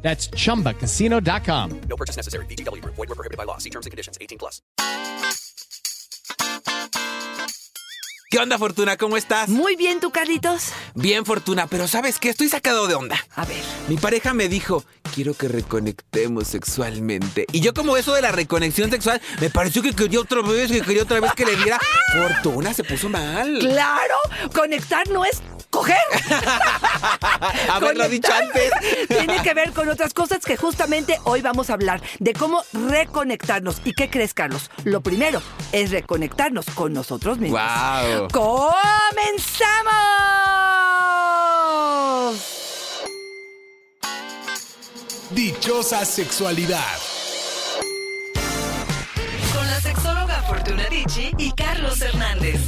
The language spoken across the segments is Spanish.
That's chumbacasino.com. No purchase necessary. VGW Group. Void were prohibited by law. See terms and conditions. 18 plus. ¿Qué onda, Fortuna? ¿Cómo estás? Muy bien, ¿tú, Carlitos? Bien, Fortuna, pero ¿sabes qué? Estoy sacado de onda. A ver. Mi pareja me dijo, quiero que reconectemos sexualmente. Y yo como eso de la reconexión sexual, me pareció que quería otra vez, que quería otra vez que le diera. Fortuna se puso mal. ¡Claro! Conectar no es coger. Haberlo dicho antes. Tiene que ver con otras cosas que justamente hoy vamos a hablar de cómo reconectarnos. ¿Y qué crees, Carlos? Lo primero es reconectarnos con nosotros mismos. ¡Wow! ¡Comenzamos! Dichosa sexualidad. Con la sexóloga Fortuna Dicci y Carlos Hernández.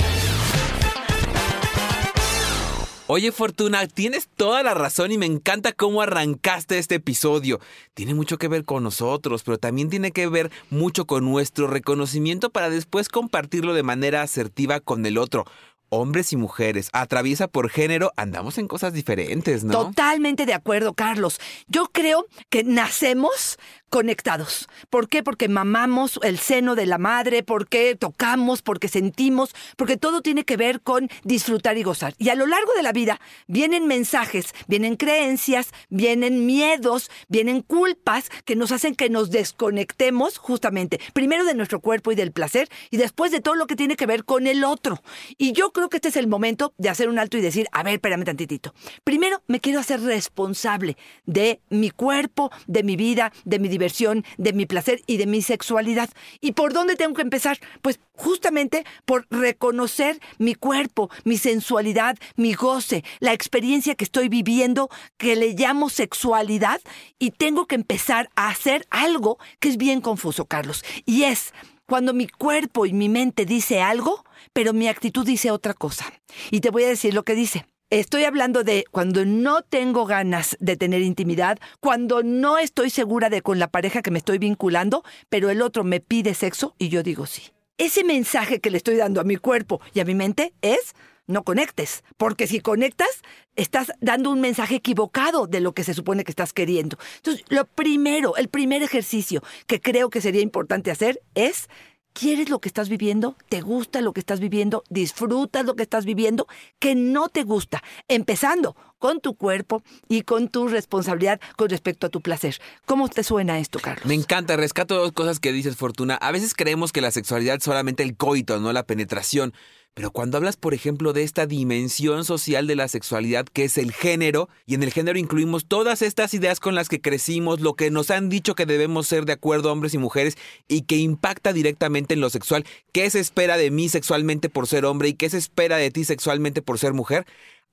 Oye, Fortuna, tienes toda la razón y me encanta cómo arrancaste este episodio. Tiene mucho que ver con nosotros, pero también tiene que ver mucho con nuestro reconocimiento para después compartirlo de manera asertiva con el otro. Hombres y mujeres, atraviesa por género, andamos en cosas diferentes, ¿no? Totalmente de acuerdo, Carlos. Yo creo que nacemos conectados. ¿Por qué? Porque mamamos el seno de la madre, porque tocamos, porque sentimos, porque todo tiene que ver con disfrutar y gozar. Y a lo largo de la vida vienen mensajes, vienen creencias, vienen miedos, vienen culpas que nos hacen que nos desconectemos justamente, primero de nuestro cuerpo y del placer, y después de todo lo que tiene que ver con el otro. Y yo creo que este es el momento de hacer un alto y decir, a ver, espérame tantitito. Primero me quiero hacer responsable de mi cuerpo, de mi vida, de mi diversión, de mi placer y de mi sexualidad. ¿Y por dónde tengo que empezar? Pues justamente por reconocer mi cuerpo, mi sensualidad, mi goce, la experiencia que estoy viviendo, que le llamo sexualidad, y tengo que empezar a hacer algo que es bien confuso, Carlos. Y es cuando mi cuerpo y mi mente dice algo, pero mi actitud dice otra cosa. Y te voy a decir lo que dice. Estoy hablando de cuando no tengo ganas de tener intimidad, cuando no estoy segura de con la pareja que me estoy vinculando, pero el otro me pide sexo y yo digo sí. Ese mensaje que le estoy dando a mi cuerpo y a mi mente es no conectes, porque si conectas, estás dando un mensaje equivocado de lo que se supone que estás queriendo. Entonces, lo primero, el primer ejercicio que creo que sería importante hacer es ¿Quieres lo que estás viviendo? ¿Te gusta lo que estás viviendo? ¿Disfrutas lo que estás viviendo? ¿Que no te gusta? Empezando con tu cuerpo y con tu responsabilidad con respecto a tu placer. ¿Cómo te suena esto, Carlos? Me encanta, rescato dos cosas que dices, Fortuna. A veces creemos que la sexualidad es solamente el coito, no la penetración. Pero cuando hablas, por ejemplo, de esta dimensión social de la sexualidad que es el género, y en el género incluimos todas estas ideas con las que crecimos, lo que nos han dicho que debemos ser de acuerdo hombres y mujeres y que impacta directamente en lo sexual, qué se espera de mí sexualmente por ser hombre y qué se espera de ti sexualmente por ser mujer,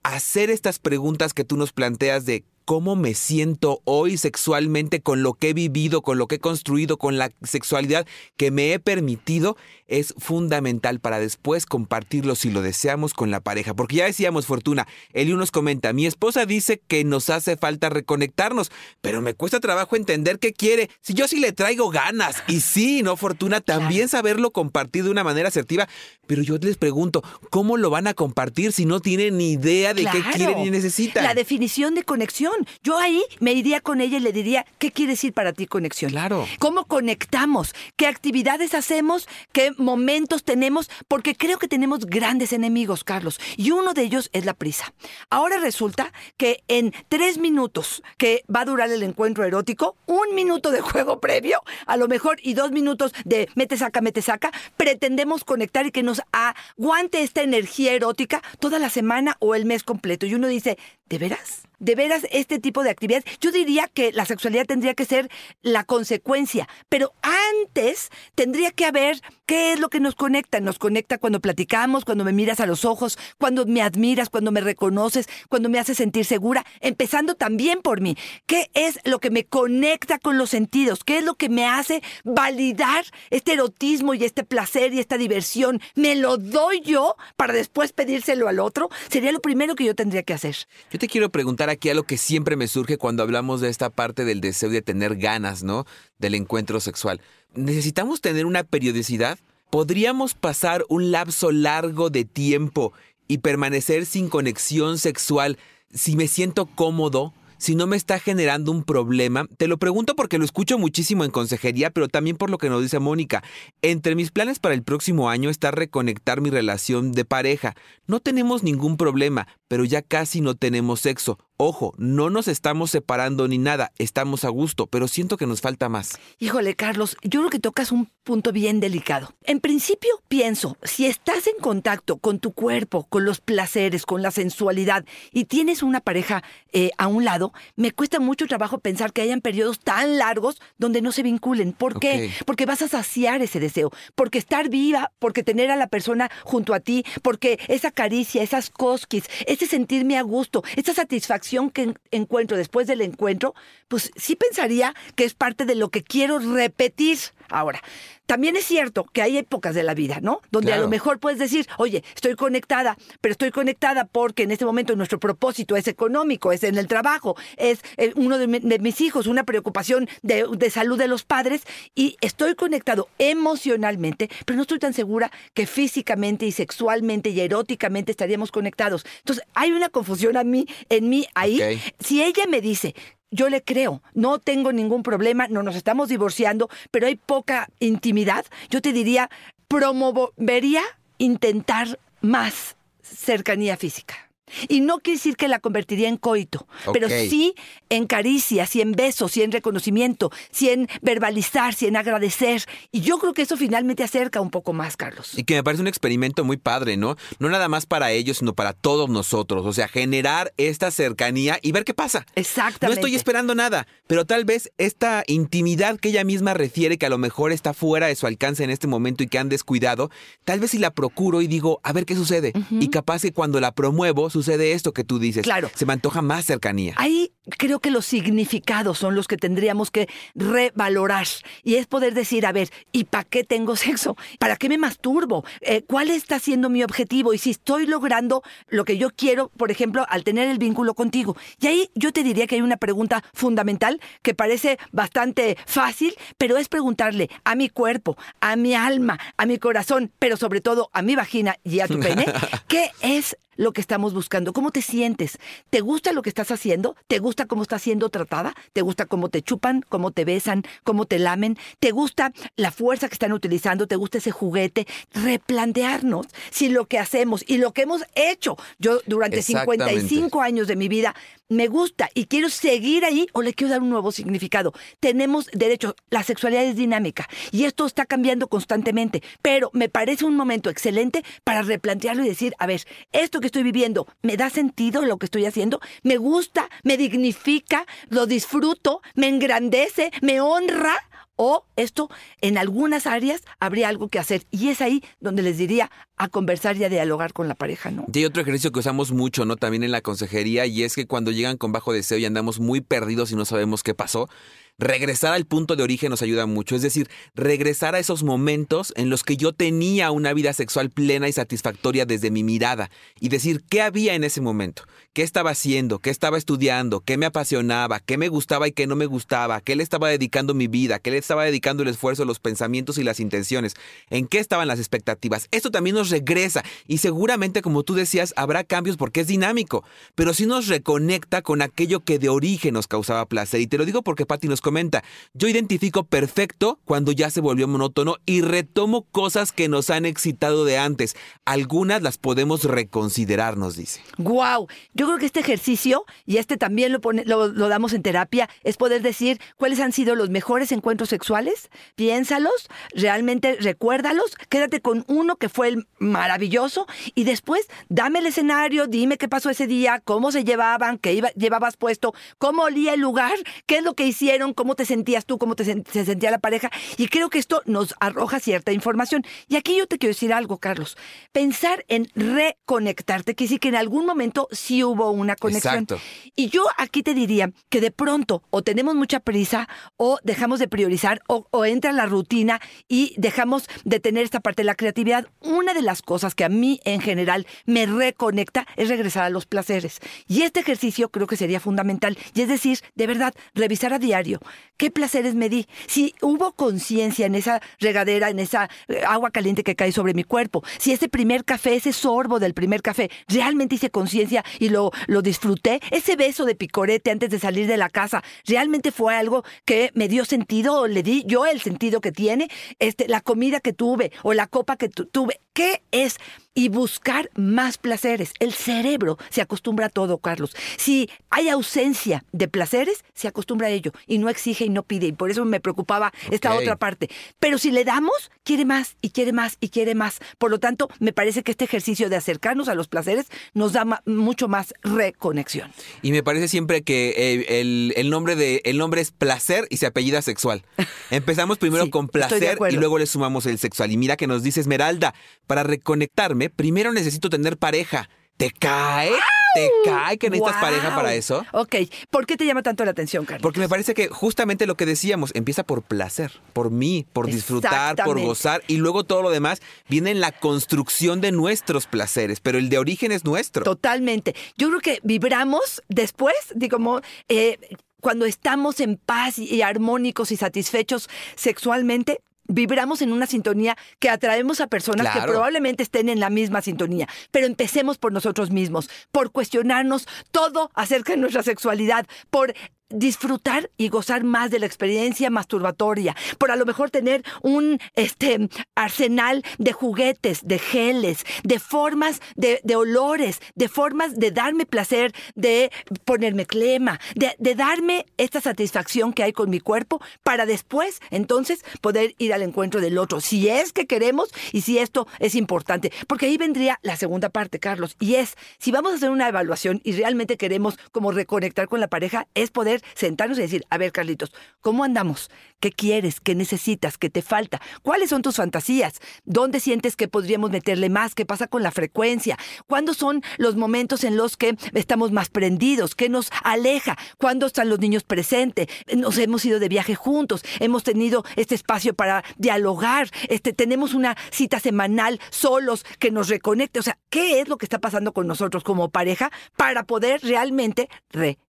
hacer estas preguntas que tú nos planteas de cómo me siento hoy sexualmente con lo que he vivido, con lo que he construido, con la sexualidad que me he permitido, es fundamental para después compartirlo si lo deseamos con la pareja. Porque ya decíamos, Fortuna, Eli nos comenta, mi esposa dice que nos hace falta reconectarnos, pero me cuesta trabajo entender qué quiere, si yo sí le traigo ganas. Y sí, ¿no, Fortuna? También saberlo compartir de una manera asertiva, pero yo les pregunto, ¿cómo lo van a compartir si no tienen ni idea de qué quieren y necesitan? La definición de conexión. Yo ahí me iría con ella y le diría, ¿qué quiere decir para ti conexión? Claro. ¿Cómo conectamos? ¿Qué actividades hacemos? ¿Qué momentos tenemos? Porque creo que tenemos grandes enemigos, Carlos. Y uno de ellos es la prisa. Ahora resulta que en tres minutos que va a durar el encuentro erótico, un minuto de juego previo, a lo mejor, y dos minutos de mete, saca, mete, saca, pretendemos conectar y que nos aguante esta energía erótica toda la semana o el mes completo. Y uno dice, ¿De veras? ¿De veras este tipo de actividades? Yo diría que la sexualidad tendría que ser la consecuencia, pero antes tendría que haber qué es lo que nos conecta. Nos conecta cuando platicamos, cuando me miras a los ojos, cuando me admiras, cuando me reconoces, cuando me haces sentir segura, empezando también por mí. ¿Qué es lo que me conecta con los sentidos? ¿Qué es lo que me hace validar este erotismo y este placer y esta diversión? ¿Me lo doy yo para después pedírselo al otro? Sería lo primero que yo tendría que hacer. Te quiero preguntar aquí algo que siempre me surge cuando hablamos de esta parte del deseo de tener ganas, ¿no? Del encuentro sexual. ¿Necesitamos tener una periodicidad? ¿Podríamos pasar un lapso largo de tiempo y permanecer sin conexión sexual si me siento cómodo? Si no me está generando un problema, te lo pregunto porque lo escucho muchísimo en consejería, pero también por lo que nos dice Mónica. Entre mis planes para el próximo año está reconectar mi relación de pareja. No tenemos ningún problema, pero ya casi no tenemos sexo. Ojo, no nos estamos separando ni nada, estamos a gusto, pero siento que nos falta más. Híjole, Carlos, yo creo que tocas un punto bien delicado. En principio, pienso, si estás en contacto con tu cuerpo, con los placeres, con la sensualidad y tienes una pareja eh, a un lado, me cuesta mucho trabajo pensar que hayan periodos tan largos donde no se vinculen. ¿Por qué? Porque vas a saciar ese deseo, porque estar viva, porque tener a la persona junto a ti, porque esa caricia, esas cosquis, ese sentirme a gusto, esa satisfacción que en- encuentro después del encuentro, pues sí pensaría que es parte de lo que quiero repetir ahora. También es cierto que hay épocas de la vida, ¿no? Donde a lo mejor puedes decir, oye, estoy conectada, pero estoy conectada porque en este momento nuestro propósito es económico, es en el trabajo, es eh, uno de, mi- de mis hijos, una preocupación de, de salud de los padres y estoy conectado emocionalmente, pero no estoy tan segura que físicamente y sexualmente y eróticamente estaríamos conectados. Entonces, hay una confusión a mí, en mí ahí. Si ella me dice, yo le creo, no tengo ningún problema, no nos estamos divorciando, pero hay poca intimidad, yo te diría, promovería intentar más cercanía física. Y no quiere decir que la convertiría en coito, pero sí en caricias y en besos y en reconocimiento, sí en verbalizar, sí en agradecer. Y yo creo que eso finalmente acerca un poco más, Carlos. Y que me parece un experimento muy padre, ¿no? No nada más para ellos, sino para todos nosotros. O sea, generar esta cercanía y ver qué pasa. No Exactamente. estoy esperando nada, pero tal vez esta intimidad que ella misma refiere, que a lo mejor está fuera de su alcance en este momento y que han descuidado, tal vez si la procuro y digo, a ver qué sucede. Y capaz que cuando la promuevo, sucede esto que tú dices. Claro. Se me antoja más cercanía. Ahí creo que los significados son los que tendríamos que revalorar. Y es poder decir, a ver, ¿y para qué tengo sexo? ¿Para qué me masturbo? Eh, ¿Cuál está siendo mi objetivo? Y si estoy logrando lo que yo quiero, por ejemplo, al tener el vínculo contigo. Y ahí yo te diría que hay una pregunta fundamental que parece bastante fácil, pero es preguntarle a mi cuerpo, a mi alma, a mi corazón, pero sobre todo a mi vagina y a tu pene, ¿qué es lo que estamos buscando. ¿Cómo te sientes? ¿Te gusta lo que estás haciendo? ¿Te gusta cómo estás siendo tratada? ¿Te gusta cómo te chupan, cómo te besan, cómo te lamen? ¿Te gusta la fuerza que están utilizando? ¿Te gusta ese juguete? Replantearnos si lo que hacemos y lo que hemos hecho yo durante Exactamente. 55 años de mi vida me gusta y quiero seguir ahí o le quiero dar un nuevo significado. Tenemos derecho, la sexualidad es dinámica y esto está cambiando constantemente, pero me parece un momento excelente para replantearlo y decir, a ver, esto que estoy viviendo, ¿me da sentido lo que estoy haciendo? ¿Me gusta? ¿Me dignifica? ¿Lo disfruto? ¿Me engrandece? ¿Me honra? O esto, en algunas áreas, habría algo que hacer. Y es ahí donde les diría a conversar y a dialogar con la pareja, ¿no? Y hay otro ejercicio que usamos mucho, ¿no? También en la consejería, y es que cuando llegan con bajo deseo y andamos muy perdidos y no sabemos qué pasó, regresar al punto de origen nos ayuda mucho. Es decir, regresar a esos momentos en los que yo tenía una vida sexual plena y satisfactoria desde mi mirada y decir qué había en ese momento, qué estaba haciendo, qué estaba estudiando, qué me apasionaba, qué me gustaba y qué no me gustaba, qué le estaba dedicando mi vida, qué le estaba dedicando el esfuerzo, los pensamientos y las intenciones, en qué estaban las expectativas. Esto también nos regresa y seguramente, como tú decías, habrá cambios porque es dinámico, pero sí nos reconecta con aquello que de origen nos causaba placer. Y te lo digo porque Patti nos comenta, yo identifico perfecto cuando ya se volvió monótono y retomo cosas que nos han excitado de antes. Algunas las podemos reconsiderar, nos dice. Wow, yo creo que este ejercicio, y este también lo, pone- lo, damos en terapia, es poder decir cuáles han sido los mejores encuentros sexuales, piénsalos, realmente recuérdalos, quédate con uno que fue el maravilloso y después dame el escenario, dime qué pasó ese día, cómo se llevaban, qué iba- llevabas puesto, cómo olía el lugar, qué es lo que hicieron, cómo te sentías tú, cómo te se sentía la pareja. Y creo que esto nos arroja cierta información. Y aquí yo te quiero decir algo, Carlos. Pensar en reconectarte, quiere decir que en algún momento sí hubo una conexión. Exacto. Y yo aquí te diría que de pronto o tenemos mucha prisa o dejamos de priorizar o, o entra la rutina y dejamos de tener esta parte de la creatividad. Una de las cosas que a mí en general me reconecta es regresar a los placeres. Y este ejercicio creo que sería fundamental. Y es decir, de verdad, revisar a diario qué placeres me di. Si hubo conciencia en esa regadera, en esa eh, agua caliente que cae sobre mi cuerpo. Si ese primer café, ese sorbo del primer café, realmente hice conciencia y lo, lo disfruté. Ese beso de picorete antes de salir de la casa, realmente fue algo que me dio sentido o le di yo el sentido que tiene. Este, la comida que tuve o la copa que tu- tuve. ¿Qué es? Y buscar más placeres. El cerebro se acostumbra a todo, Carlos. Si hay ausencia de placeres, se acostumbra a ello y no exige y no pide. Y por eso me preocupaba esta otra parte. Pero si le damos, quiere más y quiere más y quiere más. Por lo tanto, me parece que este ejercicio de acercarnos a los placeres nos da ma- mucho más reconexión. Y me parece siempre que eh, el, el nombre de el nombre es placer y se apellida sexual. Empezamos primero Sí, con placer y luego le sumamos el sexual. Y mira que nos dice Esmeralda, para reconectarme, primero necesito tener pareja. ¿Te cae? ¿Te cae que necesitas pareja para eso? Ok, ¿por qué te llama tanto la atención, Carlos? Porque me parece que justamente lo que decíamos, empieza por placer, por mí, por disfrutar, por gozar y luego todo lo demás viene en la construcción de nuestros placeres, pero el de origen es nuestro. Totalmente. Yo creo que vibramos después, digamos, eh, cuando estamos en paz y armónicos y satisfechos sexualmente. Vibramos en una sintonía que atraemos a personas que probablemente estén en la misma sintonía. Pero empecemos por nosotros mismos, por cuestionarnos todo acerca de nuestra sexualidad, por disfrutar y gozar más de la experiencia masturbatoria, por a lo mejor tener un este arsenal de juguetes, de geles, de formas, de, de olores, de formas de darme placer, de ponerme clema, de, de darme esta satisfacción que hay con mi cuerpo para después entonces poder ir al encuentro del otro, si es que queremos y si esto es importante, porque ahí vendría la segunda parte, Carlos, y es, si vamos a hacer una evaluación y realmente queremos como reconectar con la pareja, es poder sentarnos y decir, a ver, Carlitos, ¿cómo andamos? ¿Qué quieres? ¿Qué necesitas? ¿Qué te falta? ¿Cuáles son tus fantasías? ¿Dónde sientes que podríamos meterle más? ¿Qué pasa con la frecuencia? ¿Cuándo son los momentos en los que estamos más prendidos? ¿Qué nos aleja? ¿Cuándo están los niños presentes? Nos hemos ido de viaje juntos, hemos tenido este espacio para dialogar, este, tenemos una cita semanal solos que nos reconecte. O sea, ¿qué es lo que está pasando con nosotros como pareja para poder realmente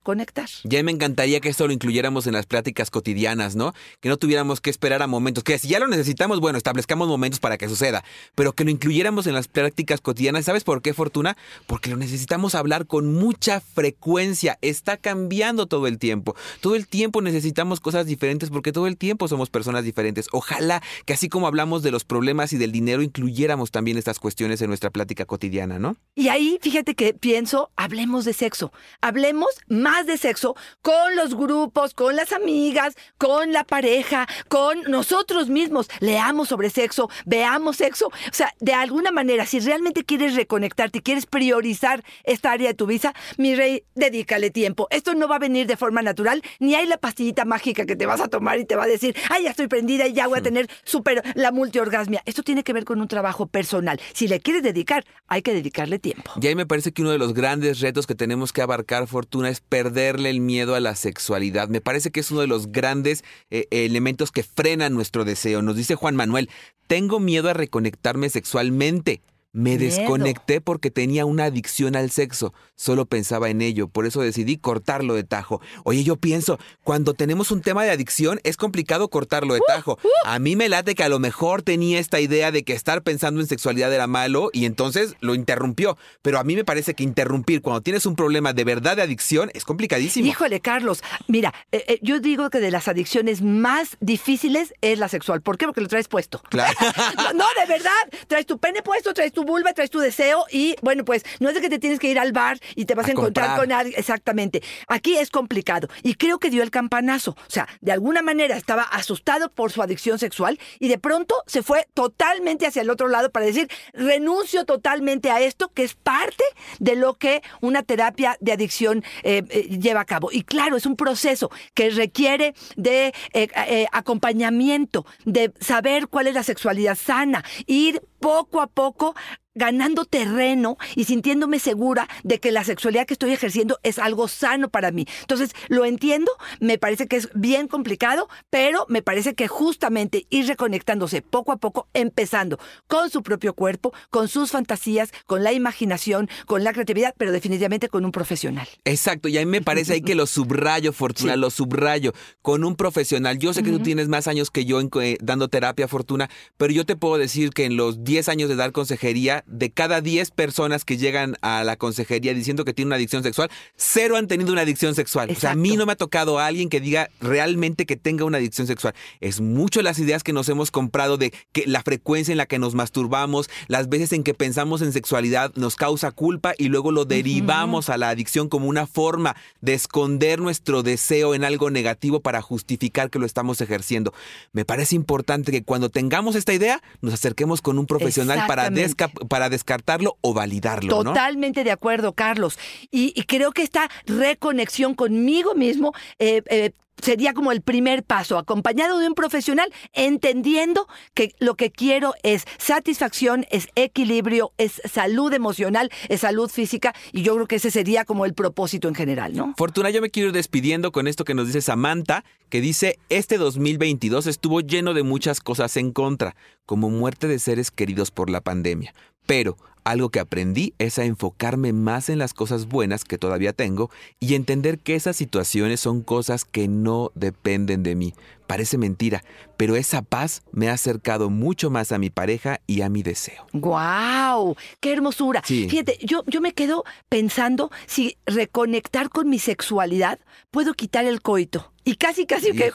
reconectar? Ya me encantaría que esto lo incluyéramos en las pláticas cotidianas, ¿no? Que no tuviéramos que esperar a momentos, que si ya lo necesitamos, bueno, establezcamos momentos para que suceda, pero que lo incluyéramos en las prácticas cotidianas. ¿Sabes por qué, Fortuna? Porque lo necesitamos hablar con mucha frecuencia. Está cambiando todo el tiempo. Todo el tiempo necesitamos cosas diferentes porque todo el tiempo somos personas diferentes. Ojalá que así como hablamos de los problemas y del dinero, incluyéramos también estas cuestiones en nuestra plática cotidiana, ¿no? Y ahí, fíjate que pienso, hablemos de sexo. Hablemos más de sexo con los grupos, con las amigas, con la pareja, con nosotros mismos. Leamos sobre sexo, veamos sexo. O sea, de alguna manera, si realmente quieres reconectarte y quieres priorizar esta área de tu vida, mi rey, dedícale tiempo. Esto no va a venir de forma natural, ni hay la pastillita mágica que te vas a tomar y te va a decir, ay, ya estoy prendida y ya voy a tener súper la multiorgasmia. Esto tiene que ver con un trabajo personal. Si le quieres dedicar, hay que dedicarle tiempo. Y ahí me parece que uno de los grandes retos que tenemos que abarcar, Fortuna, es perderle el miedo a la sexualidad. Me parece que es uno de los grandes eh, elementos que frenan nuestro deseo. Nos dice Juan Manuel, tengo miedo a reconectarme sexualmente. Me Miedo. desconecté porque tenía una adicción al sexo. Solo pensaba en ello, por eso decidí cortarlo de tajo. Oye, yo pienso, cuando tenemos un tema de adicción es complicado cortarlo de tajo. A mí me late que a lo mejor tenía esta idea de que estar pensando en sexualidad era malo y entonces lo interrumpió. Pero a mí me parece que interrumpir cuando tienes un problema de verdad de adicción es complicadísimo. Híjole, Carlos, mira, eh, eh, yo digo que de las adicciones más difíciles es la sexual. ¿Por qué? Porque lo traes puesto. Claro. no, no, de verdad. Traes tu pene puesto, traes tu vulva, traes tu deseo y, bueno, pues no es de que te tienes que ir al bar y te vas a, A encontrar comprar. con alguien. Exactamente. Aquí es complicado. Y creo que dio el campanazo. O sea, de alguna manera estaba asustado por su adicción sexual y de pronto se fue totalmente hacia el otro lado para decir, renuncio totalmente a esto, que es parte de lo que una terapia de adicción eh, eh, lleva a cabo. Y claro, es un proceso que requiere de eh, acompañamiento, de saber cuál es la sexualidad sana, ir poco a poco ganando terreno y sintiéndome segura de que la sexualidad que estoy ejerciendo es algo sano para mí. Entonces, lo entiendo, me parece que es bien complicado, pero me parece que justamente ir reconectándose poco a poco, empezando con su propio cuerpo, con sus fantasías, con la imaginación, con la creatividad, pero definitivamente con un profesional. Exacto, y a mí me parece ahí que lo subrayo, Fortuna, Sí. lo subrayo con un profesional. Yo sé que tú tienes más años que yo en, eh, dando terapia, Fortuna, pero yo te puedo decir que en los 10 años de dar consejería, de cada 10 personas que llegan a la consejería diciendo que tienen una adicción sexual, cero han tenido una adicción sexual. O sea, a mí no me ha tocado a alguien que diga realmente que tenga una adicción sexual. Es mucho las ideas que nos hemos comprado de que la frecuencia en la que nos masturbamos, las veces en que pensamos en sexualidad nos causa culpa y luego lo derivamos a la adicción como una forma de esconder nuestro deseo en algo negativo para justificar que lo estamos ejerciendo. Me parece importante que cuando tengamos esta idea nos acerquemos con un profesional para, Exactamente. Para descartarlo o validarlo. Totalmente de acuerdo, Carlos. Y, y creo que esta reconexión conmigo mismo eh, eh, sería como el primer paso, acompañado de un profesional, entendiendo que lo que quiero es satisfacción, es equilibrio, es salud emocional, es salud física, y yo creo que ese sería como el propósito en general, ¿no? Fortuna, yo me quiero ir despidiendo con esto que nos dice Samantha, que dice, este 2022 estuvo lleno de muchas cosas en contra, como muerte de seres queridos por la pandemia. Pero algo que aprendí es a enfocarme más en las cosas buenas que todavía tengo y entender que esas situaciones son cosas que no dependen de mí. Parece mentira, pero esa paz me ha acercado mucho más a mi pareja y a mi deseo. ¡Guau! ¡Qué hermosura! Sí. Fíjate, yo, yo me quedo pensando si reconectar con mi sexualidad puedo quitar el coito. Y casi, casi que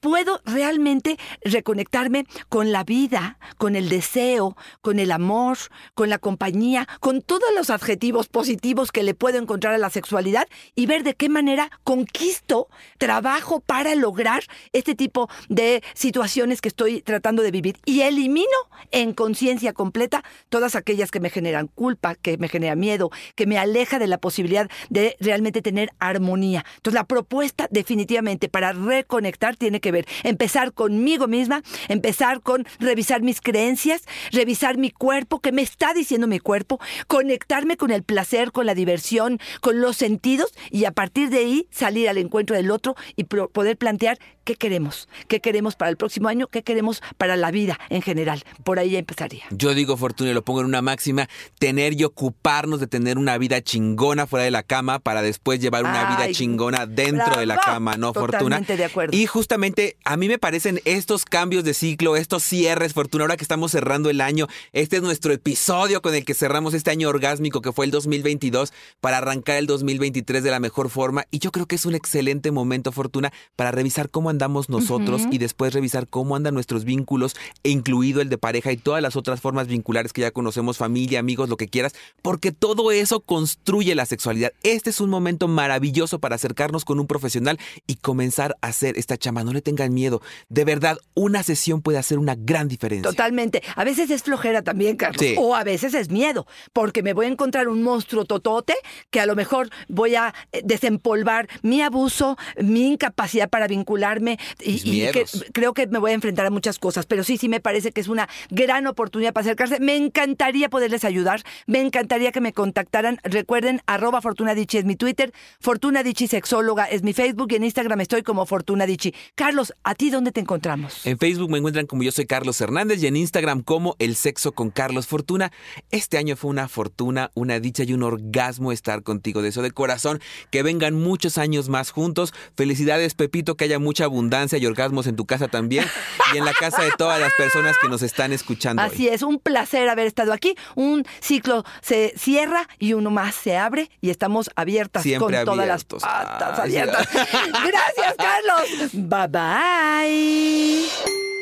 puedo realmente reconectarme con la vida, con el deseo, con el amor, con la compañía, con todos los adjetivos positivos que le puedo encontrar a la sexualidad y ver de qué manera conquisto, trabajo para lograr este tipo de situaciones que estoy tratando de vivir y elimino en conciencia completa todas aquellas que me generan culpa, que me generan miedo, que me aleja de la posibilidad de realmente tener armonía. Entonces la propuesta definitivamente para reconectar tiene que ver empezar conmigo misma, empezar con revisar mis creencias, revisar mi cuerpo, qué me está diciendo mi cuerpo, conectarme con el placer, con la diversión, con los sentidos y a partir de ahí salir al encuentro del otro y poder plantear qué queremos, qué queremos para el próximo año, qué queremos para la vida en general. Por ahí empezaría. Yo digo, Fortuna, y lo pongo en una máxima, tener y ocuparnos de tener una vida chingona fuera de la cama para después llevar una vida chingona dentro de la cama, ¿no, Fortuna? Totalmente de acuerdo. Y justamente a mí me parecen estos cambios de ciclo, estos cierres, Fortuna, ahora que estamos cerrando el año, este es nuestro episodio con el que cerramos este año orgásmico que fue el 2022 para arrancar el 2023 de la mejor forma. Y yo creo que es un excelente momento, Fortuna, para revisar cómo andamos nosotros y después revisar cómo andan nuestros vínculos, e incluido el de pareja y todas las otras formas vinculares que ya conocemos, familia, amigos, lo que quieras, porque todo eso construye la sexualidad. Este es un momento maravilloso para acercarnos con un profesional y comenzar a hacer esta chama. No le tengan miedo. De verdad, una sesión puede hacer una gran diferencia. Totalmente. A veces es flojera también, Carlos. Sí. O a veces es miedo, porque me voy a encontrar un monstruo totote que a lo mejor voy a eh, desempolvar mi abuso, mi incapacidad para vincularme, y, que creo que me voy a enfrentar a muchas cosas, pero sí, sí me parece que es una gran oportunidad para acercarse. Me encantaría poderles ayudar, me encantaría que me contactaran. Recuerden, arroba Fortuna es mi Twitter, Fortuna Dicci Sexóloga es mi Facebook y en Instagram estoy como Fortuna Dicci. Carlos, ¿a ti dónde te encontramos? En Facebook me encuentran como yo soy Carlos Hernández y en Instagram como El Sexo con Carlos Fortuna. Este año fue una fortuna, una dicha y un orgasmo estar contigo. Deseo de corazón que vengan muchos años más juntos. Felicidades, Pepito, que haya mucha abundancia y orgasmos en tu casa también y en la casa de todas las personas que nos están escuchando. hoy. Así es, un placer haber estado aquí. Un ciclo se cierra y uno más se abre y estamos abiertas Siempre con todas las patas Ay, abiertas. Gracias, Carlos. Bye bye.